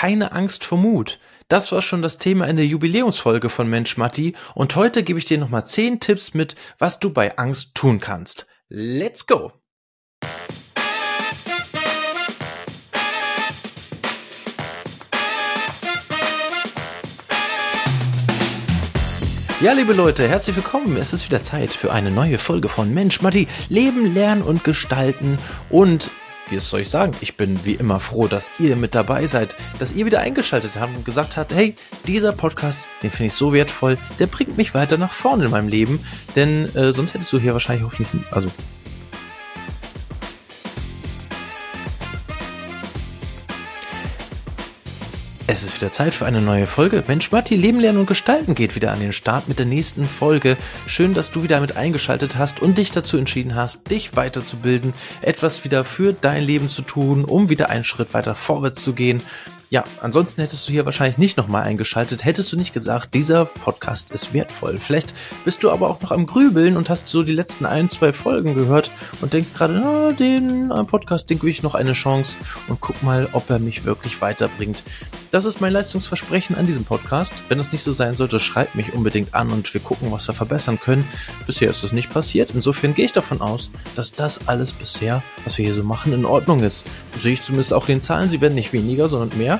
keine Angst vor Mut. Das war schon das Thema in der Jubiläumsfolge von Mensch Matti und heute gebe ich dir nochmal 10 Tipps mit, was du bei Angst tun kannst. Let's go! Ja, liebe Leute, herzlich willkommen. Es ist wieder Zeit für eine neue Folge von Mensch Matti, Leben, Lernen und Gestalten. Und wie soll ich sagen, ich bin wie immer froh, dass ihr mit dabei seid, dass ihr wieder eingeschaltet habt und gesagt habt, hey, dieser Podcast, den finde ich so wertvoll, der bringt mich weiter nach vorne in meinem Leben, denn äh, sonst hättest du hier wahrscheinlich hoffentlich, also wieder Zeit für eine neue Folge. Mensch, Matti, Leben lernen und gestalten geht wieder an den Start mit der nächsten Folge. Schön, dass du wieder mit eingeschaltet hast und dich dazu entschieden hast, dich weiterzubilden, etwas wieder für dein Leben zu tun, um wieder einen Schritt weiter vorwärts zu gehen. Ja, ansonsten hättest du hier wahrscheinlich nicht nochmal eingeschaltet, hättest du nicht gesagt, dieser Podcast ist wertvoll. Vielleicht bist du aber auch noch am Grübeln und hast so die letzten ein, zwei Folgen gehört und denkst gerade, na, den äh, Podcast, den gebe ich noch eine Chance und guck mal, ob er mich wirklich weiterbringt. Das ist mein Leistungsversprechen an diesem Podcast. Wenn es nicht so sein sollte, schreibt mich unbedingt an und wir gucken, was wir verbessern können. Bisher ist das nicht passiert. Insofern gehe ich davon aus, dass das alles bisher, was wir hier so machen, in Ordnung ist. Sehe ich zumindest auch den Zahlen. Sie werden nicht weniger, sondern mehr.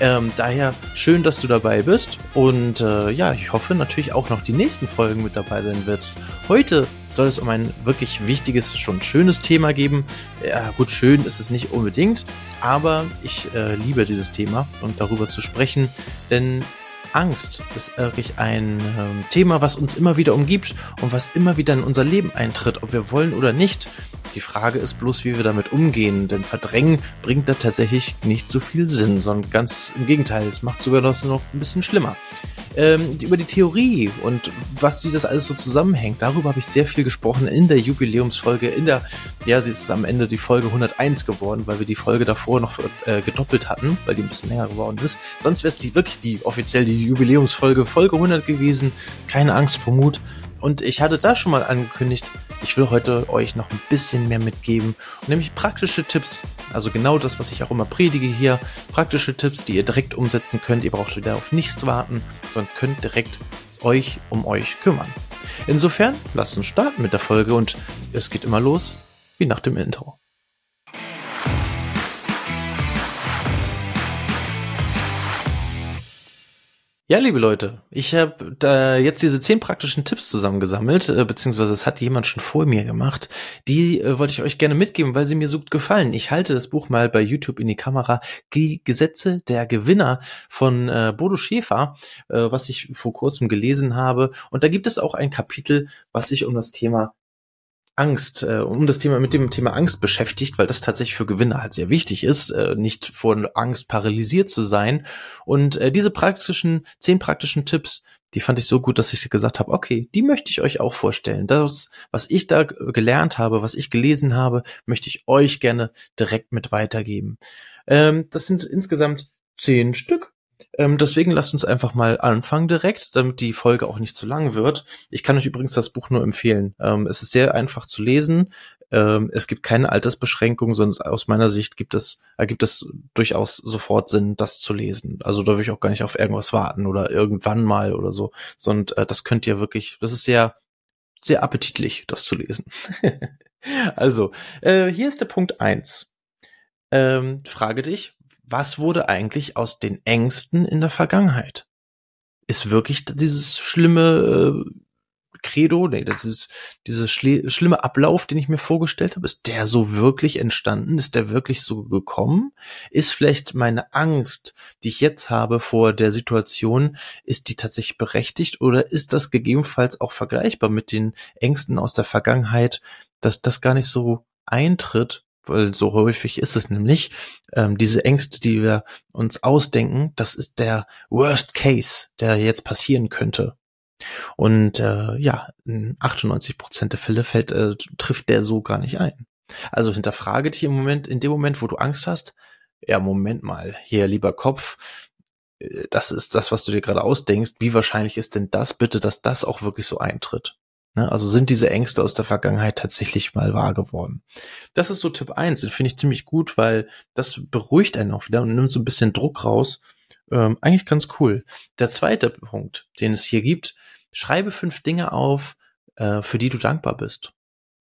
Ähm, daher schön, dass du dabei bist und äh, ja, ich hoffe natürlich auch noch die nächsten Folgen mit dabei sein wirst. Heute soll es um ein wirklich wichtiges, schon schönes Thema geben. Ja, gut, schön ist es nicht unbedingt, aber ich äh, liebe dieses Thema und darüber zu sprechen, denn Angst ist wirklich ein äh, Thema, was uns immer wieder umgibt und was immer wieder in unser Leben eintritt, ob wir wollen oder nicht. Die Frage ist bloß, wie wir damit umgehen, denn Verdrängen bringt da tatsächlich nicht so viel Sinn, sondern ganz im Gegenteil, es macht sogar das noch ein bisschen schlimmer. Ähm, über die Theorie und was wie das alles so zusammenhängt, darüber habe ich sehr viel gesprochen in der Jubiläumsfolge, in der, ja, sie ist am Ende die Folge 101 geworden, weil wir die Folge davor noch äh, gedoppelt hatten, weil die ein bisschen länger geworden ist. Sonst wäre es die wirklich die offiziell die Jubiläumsfolge, Folge 100 gewesen. Keine Angst vor Mut. Und ich hatte da schon mal angekündigt, ich will heute euch noch ein bisschen mehr mitgeben, nämlich praktische Tipps. Also genau das, was ich auch immer predige hier. Praktische Tipps, die ihr direkt umsetzen könnt. Ihr braucht wieder auf nichts warten, sondern könnt direkt euch um euch kümmern. Insofern, lasst uns starten mit der Folge und es geht immer los wie nach dem Intro. Ja, liebe Leute, ich habe da jetzt diese zehn praktischen Tipps zusammengesammelt, äh, beziehungsweise es hat jemand schon vor mir gemacht. Die äh, wollte ich euch gerne mitgeben, weil sie mir so gut gefallen. Ich halte das Buch mal bei YouTube in die Kamera. Die Gesetze der Gewinner von äh, Bodo Schäfer, äh, was ich vor kurzem gelesen habe. Und da gibt es auch ein Kapitel, was sich um das Thema Angst, äh, um das Thema mit dem Thema Angst beschäftigt, weil das tatsächlich für Gewinner halt sehr wichtig ist, äh, nicht vor Angst paralysiert zu sein. Und äh, diese praktischen, zehn praktischen Tipps, die fand ich so gut, dass ich gesagt habe, okay, die möchte ich euch auch vorstellen. Das, was ich da gelernt habe, was ich gelesen habe, möchte ich euch gerne direkt mit weitergeben. Ähm, das sind insgesamt zehn Stück ähm, deswegen lasst uns einfach mal anfangen direkt, damit die Folge auch nicht zu lang wird. Ich kann euch übrigens das Buch nur empfehlen. Ähm, es ist sehr einfach zu lesen. Ähm, es gibt keine Altersbeschränkung, sondern aus meiner Sicht gibt es, ergibt es durchaus sofort Sinn, das zu lesen. Also da will ich auch gar nicht auf irgendwas warten oder irgendwann mal oder so, sondern äh, das könnt ihr wirklich, das ist sehr, sehr appetitlich, das zu lesen. also, äh, hier ist der Punkt eins. Ähm, frage dich, was wurde eigentlich aus den Ängsten in der Vergangenheit? Ist wirklich dieses schlimme äh, Credo, nee, das ist dieses schlimme Ablauf, den ich mir vorgestellt habe, ist der so wirklich entstanden? Ist der wirklich so gekommen? Ist vielleicht meine Angst, die ich jetzt habe vor der Situation, ist die tatsächlich berechtigt oder ist das gegebenenfalls auch vergleichbar mit den Ängsten aus der Vergangenheit, dass das gar nicht so eintritt, weil so häufig ist es nämlich, ähm, diese Ängste, die wir uns ausdenken, das ist der Worst Case, der jetzt passieren könnte. Und äh, ja, in 98 Prozent der Fälle fällt, äh, trifft der so gar nicht ein. Also hinterfrage dich im Moment, in dem Moment, wo du Angst hast, ja, Moment mal, hier, lieber Kopf, äh, das ist das, was du dir gerade ausdenkst. Wie wahrscheinlich ist denn das bitte, dass das auch wirklich so eintritt? Ne? Also sind diese Ängste aus der Vergangenheit tatsächlich mal wahr geworden. Das ist so Tipp eins. den finde ich ziemlich gut, weil das beruhigt einen auch wieder und nimmt so ein bisschen Druck raus. Ähm, eigentlich ganz cool. Der zweite Punkt, den es hier gibt, schreibe fünf Dinge auf, äh, für die du dankbar bist.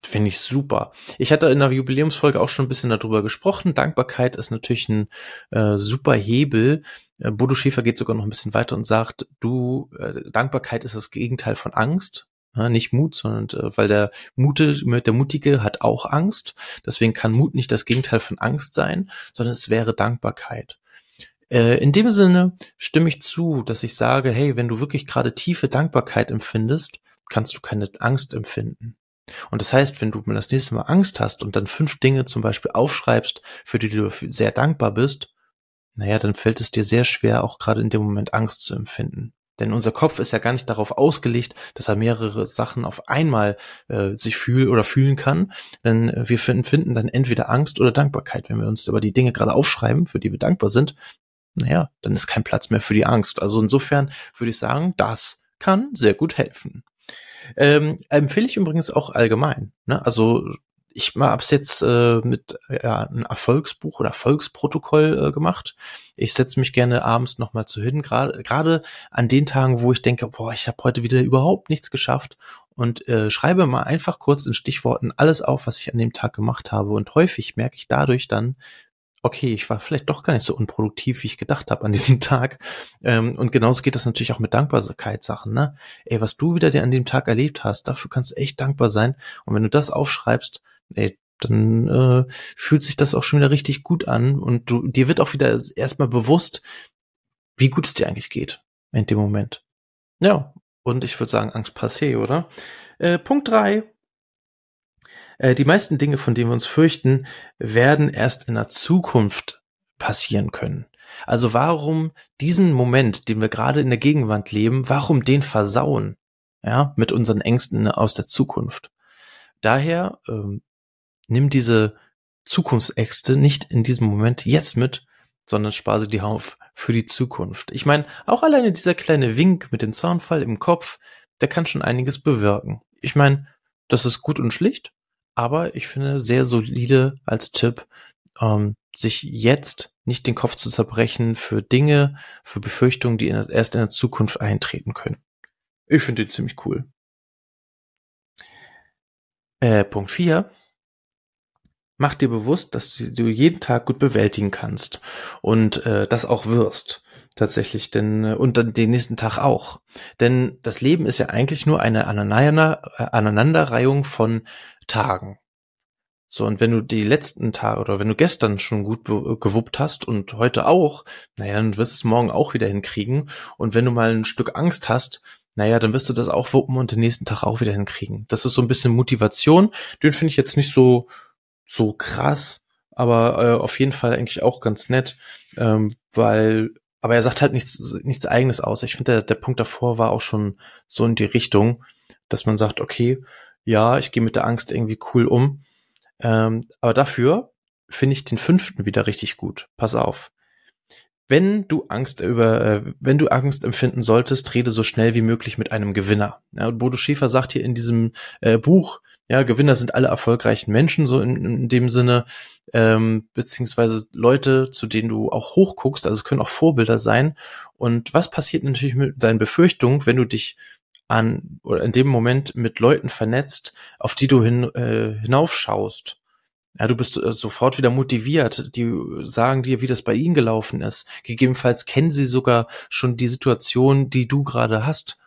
Finde ich super. Ich hatte in der Jubiläumsfolge auch schon ein bisschen darüber gesprochen. Dankbarkeit ist natürlich ein äh, super Hebel. Äh, Bodo Schäfer geht sogar noch ein bisschen weiter und sagt, du, äh, Dankbarkeit ist das Gegenteil von Angst. Ja, nicht Mut, sondern äh, weil der Mute, der Mutige hat auch Angst. Deswegen kann Mut nicht das Gegenteil von Angst sein, sondern es wäre Dankbarkeit. Äh, in dem Sinne stimme ich zu, dass ich sage, hey, wenn du wirklich gerade tiefe Dankbarkeit empfindest, kannst du keine Angst empfinden. Und das heißt, wenn du mal das nächste Mal Angst hast und dann fünf Dinge zum Beispiel aufschreibst, für die du sehr dankbar bist, naja, dann fällt es dir sehr schwer, auch gerade in dem Moment Angst zu empfinden. Denn unser Kopf ist ja gar nicht darauf ausgelegt, dass er mehrere Sachen auf einmal äh, sich fühlen oder fühlen kann. Denn äh, wir finden dann entweder Angst oder Dankbarkeit. Wenn wir uns aber die Dinge gerade aufschreiben, für die wir dankbar sind, naja, dann ist kein Platz mehr für die Angst. Also insofern würde ich sagen, das kann sehr gut helfen. Ähm, empfehle ich übrigens auch allgemein. Ne? Also ich habe es jetzt äh, mit ja, ein Erfolgsbuch oder Erfolgsprotokoll äh, gemacht. Ich setze mich gerne abends nochmal zu hin, gerade gerade an den Tagen, wo ich denke, boah, ich habe heute wieder überhaupt nichts geschafft und äh, schreibe mal einfach kurz in Stichworten alles auf, was ich an dem Tag gemacht habe. Und häufig merke ich dadurch dann, okay, ich war vielleicht doch gar nicht so unproduktiv, wie ich gedacht habe an diesem Tag. Ähm, und genauso geht das natürlich auch mit Dankbarkeitssachen, ne? Ey, was du wieder dir an dem Tag erlebt hast, dafür kannst du echt dankbar sein. Und wenn du das aufschreibst, ey, dann äh, fühlt sich das auch schon wieder richtig gut an und du, dir wird auch wieder erstmal bewusst, wie gut es dir eigentlich geht in dem Moment. Ja, und ich würde sagen, Angst passé, oder? Äh, Punkt drei äh, die meisten Dinge, von denen wir uns fürchten, werden erst in der Zukunft passieren können. Also warum diesen Moment, den wir gerade in der Gegenwart leben, warum den versauen? Ja, mit unseren Ängsten aus der Zukunft. Daher ähm, nimm diese Zukunftsäxte nicht in diesem Moment jetzt mit, sondern spare sie dir auf für die Zukunft. Ich meine, auch alleine dieser kleine Wink mit dem Zaunfall im Kopf, der kann schon einiges bewirken. Ich meine, das ist gut und schlicht, aber ich finde sehr solide als Tipp, ähm, sich jetzt nicht den Kopf zu zerbrechen für Dinge, für Befürchtungen, die in, erst in der Zukunft eintreten können. Ich finde den ziemlich cool. Äh, Punkt 4. Mach dir bewusst, dass du jeden Tag gut bewältigen kannst und äh, das auch wirst tatsächlich, denn äh, und dann den nächsten Tag auch. Denn das Leben ist ja eigentlich nur eine Aneinanderreihung von Tagen. So, und wenn du die letzten Tage oder wenn du gestern schon gut gewuppt hast und heute auch, naja, dann wirst du es morgen auch wieder hinkriegen. Und wenn du mal ein Stück Angst hast, naja, dann wirst du das auch wuppen und den nächsten Tag auch wieder hinkriegen. Das ist so ein bisschen Motivation. Den finde ich jetzt nicht so, so krass, aber äh, auf jeden Fall eigentlich auch ganz nett, ähm, weil, aber er sagt halt nichts, nichts eigenes aus. Ich finde, der, der Punkt davor war auch schon so in die Richtung, dass man sagt, okay, ja, ich gehe mit der Angst irgendwie cool um. Ähm, aber dafür finde ich den fünften wieder richtig gut. Pass auf. Wenn du Angst über, äh, wenn du Angst empfinden solltest, rede so schnell wie möglich mit einem Gewinner. Ja, Bodo Schäfer sagt hier in diesem äh, Buch, ja, Gewinner sind alle erfolgreichen Menschen, so in, in dem Sinne, ähm, beziehungsweise Leute, zu denen du auch hochguckst, also es können auch Vorbilder sein. Und was passiert natürlich mit deinen Befürchtungen, wenn du dich an oder in dem Moment mit Leuten vernetzt, auf die du hin, äh, hinaufschaust. Ja, du bist äh, sofort wieder motiviert. Die sagen dir, wie das bei ihnen gelaufen ist. Gegebenenfalls kennen sie sogar schon die Situation, die du gerade hast.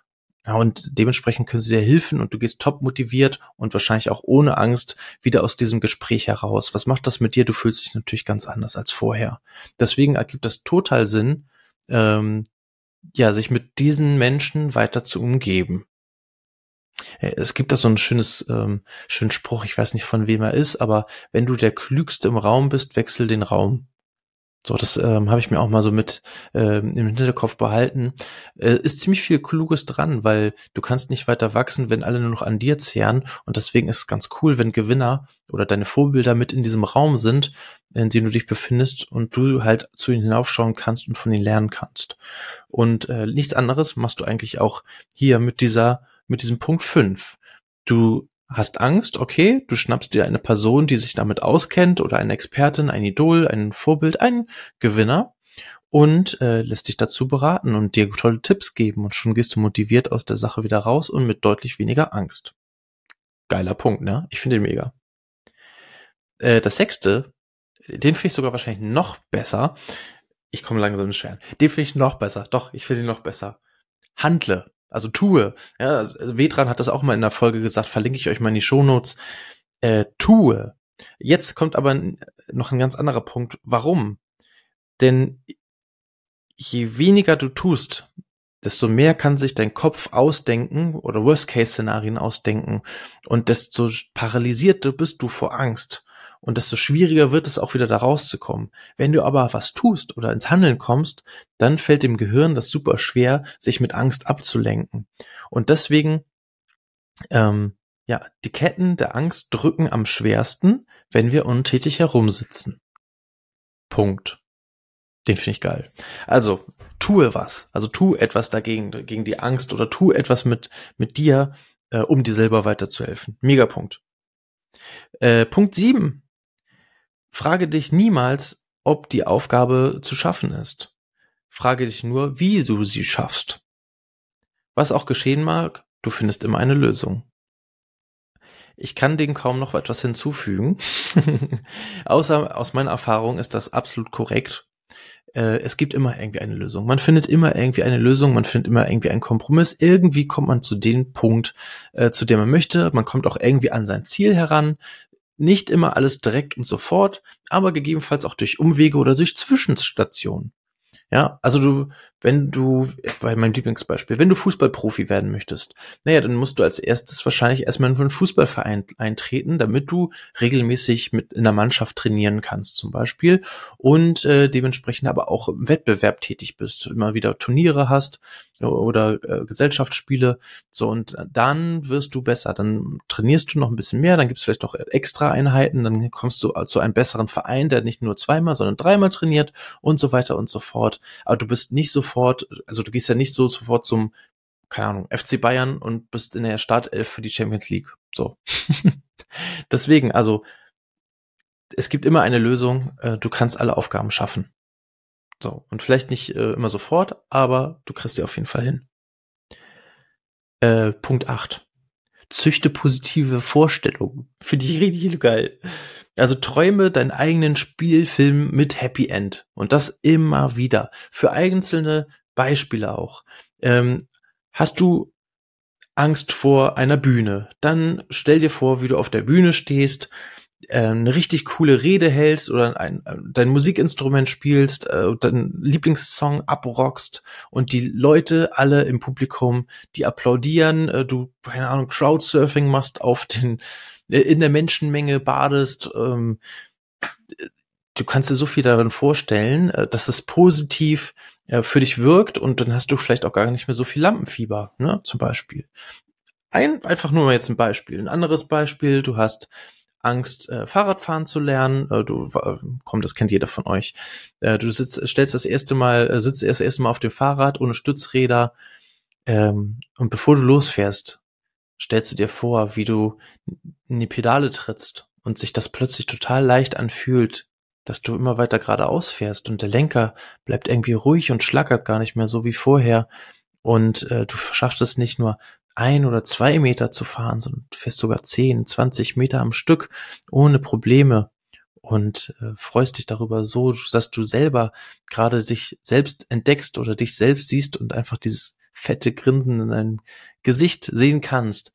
Ja, und dementsprechend können sie dir helfen und du gehst top motiviert und wahrscheinlich auch ohne Angst wieder aus diesem Gespräch heraus. Was macht das mit dir? Du fühlst dich natürlich ganz anders als vorher. Deswegen ergibt das total Sinn, ähm, ja, sich mit diesen Menschen weiter zu umgeben. Äh, es gibt da so ein schönes, ähm, schönen Spruch, ich weiß nicht von wem er ist, aber wenn du der Klügste im Raum bist, wechsel den Raum. So, das ähm, habe ich mir auch mal so mit ähm, im Hinterkopf behalten. Äh, ist ziemlich viel Kluges dran, weil du kannst nicht weiter wachsen, wenn alle nur noch an dir zehren. Und deswegen ist es ganz cool, wenn Gewinner oder deine Vorbilder mit in diesem Raum sind, in dem du dich befindest und du halt zu ihnen hinaufschauen kannst und von ihnen lernen kannst. Und äh, nichts anderes machst du eigentlich auch hier mit dieser, mit diesem Punkt 5. Du hast Angst, okay, du schnappst dir eine Person, die sich damit auskennt oder eine Expertin, ein Idol, ein Vorbild, ein Gewinner und äh, lässt dich dazu beraten und dir tolle Tipps geben und schon gehst du motiviert aus der Sache wieder raus und mit deutlich weniger Angst. Geiler Punkt, ne? Ich finde den mega. Äh, das sechste, den finde ich sogar wahrscheinlich noch besser. Ich komme langsam ins Schweren. Den finde ich noch besser. Doch, ich finde ihn noch besser. Handle. Also tue. Ja, also Vedran hat das auch mal in der Folge gesagt, verlinke ich euch mal in die Shownotes. Äh, tue. Jetzt kommt aber noch ein ganz anderer Punkt. Warum? Denn je weniger du tust, desto mehr kann sich dein Kopf ausdenken oder Worst-Case-Szenarien ausdenken und desto paralysierter bist du vor Angst und desto schwieriger wird es auch wieder da rauszukommen. Wenn du aber was tust oder ins Handeln kommst, dann fällt dem Gehirn das super schwer, sich mit Angst abzulenken. Und deswegen, ähm, ja, die Ketten der Angst drücken am schwersten, wenn wir untätig herumsitzen. Punkt. Den finde ich geil. Also, tue was. Also tu etwas dagegen, gegen die Angst oder tu etwas mit, mit dir, äh, um dir selber weiterzuhelfen. Megapunkt. Äh, Punkt sieben Frage dich niemals, ob die Aufgabe zu schaffen ist. Frage dich nur, wie du sie schaffst. Was auch geschehen mag, du findest immer eine Lösung. Ich kann dem kaum noch etwas hinzufügen. Außer aus meiner Erfahrung ist das absolut korrekt. Äh, es gibt immer irgendwie eine Lösung. Man findet immer irgendwie eine Lösung, man findet immer irgendwie einen Kompromiss. Irgendwie kommt man zu dem Punkt, äh, zu dem man möchte. Man kommt auch irgendwie an sein Ziel heran. Nicht immer alles direkt und sofort, aber gegebenenfalls auch durch Umwege oder durch Zwischenstationen. Ja, also du, wenn du, bei meinem Lieblingsbeispiel, wenn du Fußballprofi werden möchtest, naja, dann musst du als erstes wahrscheinlich erstmal in einen Fußballverein eintreten, damit du regelmäßig mit in der Mannschaft trainieren kannst, zum Beispiel, und äh, dementsprechend aber auch im Wettbewerb tätig bist, immer wieder Turniere hast oder äh, Gesellschaftsspiele, so und dann wirst du besser, dann trainierst du noch ein bisschen mehr, dann gibt's vielleicht noch extra Einheiten, dann kommst du zu einem besseren Verein, der nicht nur zweimal, sondern dreimal trainiert und so weiter und so fort. Aber du bist nicht sofort, also du gehst ja nicht so sofort zum, keine Ahnung, FC Bayern und bist in der Startelf für die Champions League. So. Deswegen, also es gibt immer eine Lösung, äh, du kannst alle Aufgaben schaffen. So, und vielleicht nicht äh, immer sofort, aber du kriegst sie auf jeden Fall hin. Äh, Punkt 8. Züchte positive Vorstellungen. Finde ich richtig geil. Also träume deinen eigenen Spielfilm mit Happy End. Und das immer wieder. Für einzelne Beispiele auch. Ähm, hast du Angst vor einer Bühne? Dann stell dir vor, wie du auf der Bühne stehst, eine richtig coole Rede hältst oder ein, äh, dein Musikinstrument spielst, äh, deinen Lieblingssong abrockst und die Leute alle im Publikum, die applaudieren, äh, du, keine Ahnung, Crowdsurfing machst auf den äh, in der Menschenmenge badest. Ähm, du kannst dir so viel darin vorstellen, äh, dass es positiv äh, für dich wirkt und dann hast du vielleicht auch gar nicht mehr so viel Lampenfieber, ne, zum Beispiel. Ein, einfach nur mal jetzt ein Beispiel. Ein anderes Beispiel, du hast Angst, äh, Fahrradfahren zu lernen. Äh, du, äh, komm, das kennt jeder von euch. Äh, du sitzt, stellst das erste Mal, äh, sitzt erst erste Mal auf dem Fahrrad ohne Stützräder. Ähm, und bevor du losfährst, stellst du dir vor, wie du in die Pedale trittst und sich das plötzlich total leicht anfühlt, dass du immer weiter geradeaus fährst und der Lenker bleibt irgendwie ruhig und schlackert gar nicht mehr so wie vorher und äh, du schaffst es nicht nur ein oder zwei Meter zu fahren, sondern fährst sogar zehn, zwanzig Meter am Stück ohne Probleme und äh, freust dich darüber so, dass du selber gerade dich selbst entdeckst oder dich selbst siehst und einfach dieses fette Grinsen in deinem Gesicht sehen kannst.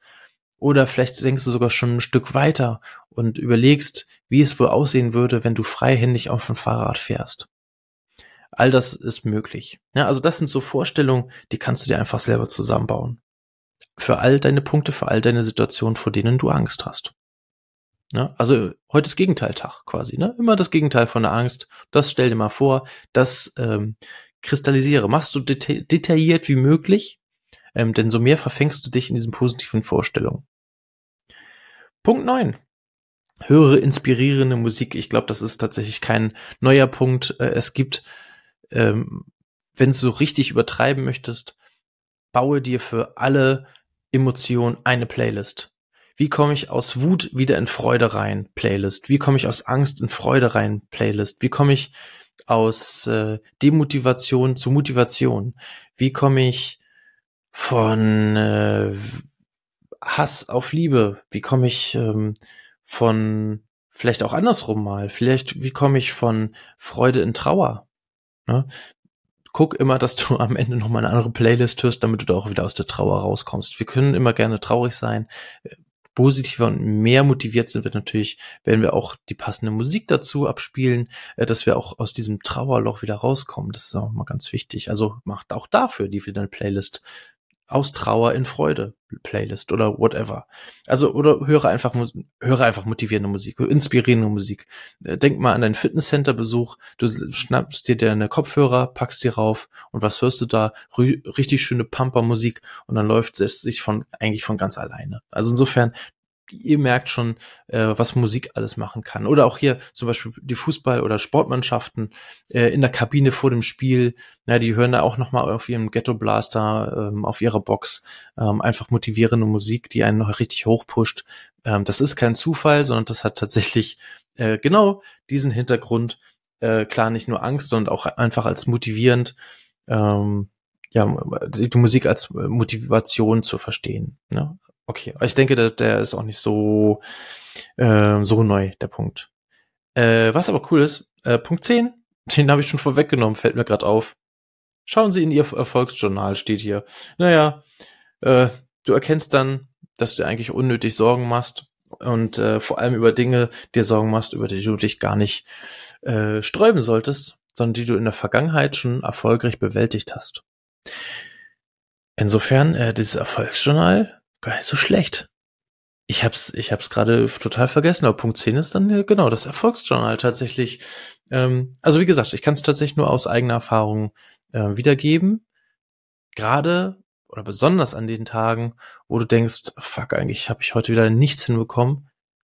Oder vielleicht denkst du sogar schon ein Stück weiter und überlegst, wie es wohl aussehen würde, wenn du freihändig auf dem Fahrrad fährst. All das ist möglich. Ja, also das sind so Vorstellungen, die kannst du dir einfach selber zusammenbauen. Für all deine Punkte, für all deine Situationen, vor denen du Angst hast. Ja, also heute ist Gegenteiltag quasi, ne? Immer das Gegenteil von der Angst. Das stell dir mal vor, das ähm, kristallisiere, machst du deta detailliert wie möglich, ähm, denn so mehr verfängst du dich in diesen positiven Vorstellungen. Punkt neun: Höre inspirierende Musik. Ich glaube, das ist tatsächlich kein neuer Punkt. Äh, es gibt, ähm, wenn du so richtig übertreiben möchtest, baue dir für alle Emotionen eine Playlist. Wie komme ich aus Wut wieder in Freude rein? Playlist. Wie komme ich aus Angst in Freude rein? Playlist. Wie komme ich aus äh, Demotivation zu Motivation? Wie komme ich von äh, Hass auf Liebe? Wie komme ich ähm, von vielleicht auch andersrum mal? Vielleicht wie komme ich von Freude in Trauer? Ne? Guck immer, dass du am Ende noch mal eine andere Playlist hörst, damit du da auch wieder aus der Trauer rauskommst. Wir können immer gerne traurig sein. Positiver und mehr motiviert sind wir natürlich, wenn wir auch die passende Musik dazu abspielen, äh, dass wir auch aus diesem Trauerloch wieder rauskommen. Das ist auch mal ganz wichtig. Also macht auch dafür die wieder eine Playlist aus Trauer in Freude Playlist oder whatever. Also oder höre einfach höre einfach motivierende Musik, inspirierende Musik. Äh, denk mal an deinen Fitnesscenter Besuch, du schnappst dir deine Kopfhörer, packst die rauf und was hörst du da? richtig schöne Pumper Musik und dann läuft es sich von eigentlich von ganz alleine. Also insofern ihr merkt schon, äh, was Musik alles machen kann. Oder auch hier zum Beispiel die Fußball- oder Sportmannschaften äh, in der Kabine vor dem Spiel. Na, die hören da auch nochmal auf ihrem Ghetto Blaster, ähm, auf ihrer Box ähm, einfach motivierende Musik, die einen noch richtig hochpusht. Ähm, das ist kein Zufall, sondern das hat tatsächlich äh, genau diesen Hintergrund. Äh, klar, nicht nur Angst, sondern auch einfach als motivierend. Ähm, ja, die Musik als Motivation zu verstehen. Ne? Okay, ich denke, der, der ist auch nicht so, äh, so neu, der Punkt. Äh, was aber cool ist, äh, Punkt 10, den habe ich schon vorweggenommen, fällt mir gerade auf. Schauen Sie in Ihr Erfolgsjournal, steht hier. Naja, äh, du erkennst dann, dass du eigentlich unnötig Sorgen machst und äh, vor allem über Dinge dir Sorgen machst, über die du dich gar nicht äh, sträuben solltest, sondern die du in der Vergangenheit schon erfolgreich bewältigt hast. Insofern, äh, dieses Erfolgsjournal gar nicht so schlecht. Ich hab's, ich hab's gerade total vergessen, aber Punkt 10 ist dann genau das Erfolgsjournal tatsächlich. Ähm, also wie gesagt, ich kann es tatsächlich nur aus eigener Erfahrung äh, wiedergeben. Gerade oder besonders an den Tagen, wo du denkst, fuck, eigentlich habe ich heute wieder nichts hinbekommen.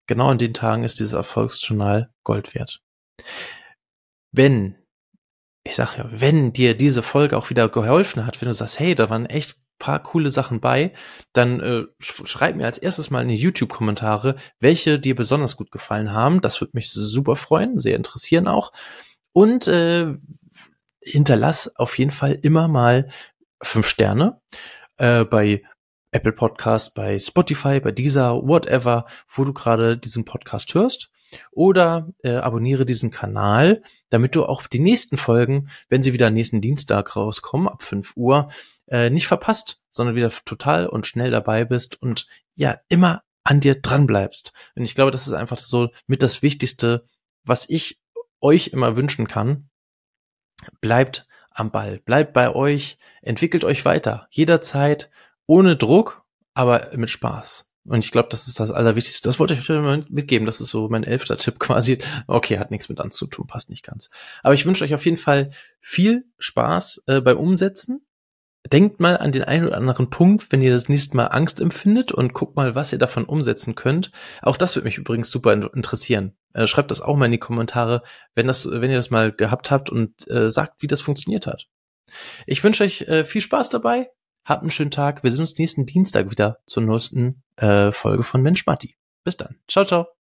Genau an den Tagen ist dieses Erfolgsjournal Gold wert. Wenn, ich sag ja, wenn dir diese Folge auch wieder geholfen hat, wenn du sagst, hey, da waren echt paar coole Sachen bei, dann äh, schreib mir als erstes mal in die YouTube-Kommentare, welche dir besonders gut gefallen haben. Das würde mich super freuen, sehr interessieren auch. Und äh, hinterlass auf jeden Fall immer mal fünf Sterne äh, bei Apple Podcast, bei Spotify, bei dieser, whatever, wo du gerade diesen Podcast hörst. Oder äh, abonniere diesen Kanal, damit du auch die nächsten Folgen, wenn sie wieder nächsten Dienstag rauskommen, ab 5 Uhr, äh, nicht verpasst, sondern wieder total und schnell dabei bist und ja, immer an dir dran bleibst. Und ich glaube, das ist einfach so mit das Wichtigste, was ich euch immer wünschen kann. Bleibt am Ball, bleibt bei euch, entwickelt euch weiter, jederzeit, ohne Druck, aber mit Spaß. Und ich glaube, das ist das Allerwichtigste. Das wollte ich euch mitgeben. Das ist so mein elfter Tipp quasi. Okay, hat nichts mit anzutun, passt nicht ganz. Aber ich wünsche euch auf jeden Fall viel Spaß äh, beim Umsetzen denkt mal an den einen oder anderen Punkt, wenn ihr das nächste Mal Angst empfindet und guckt mal, was ihr davon umsetzen könnt. Auch das würde mich übrigens super interessieren. Äh, schreibt das auch mal in die Kommentare, wenn das, wenn ihr das mal gehabt habt und äh, sagt, wie das funktioniert hat. Ich wünsche euch äh, viel Spaß dabei. Habt einen schönen Tag. Wir sehen uns nächsten Dienstag wieder zur neuesten äh, Folge von Mensch Matti. Bis dann. Ciao, ciao.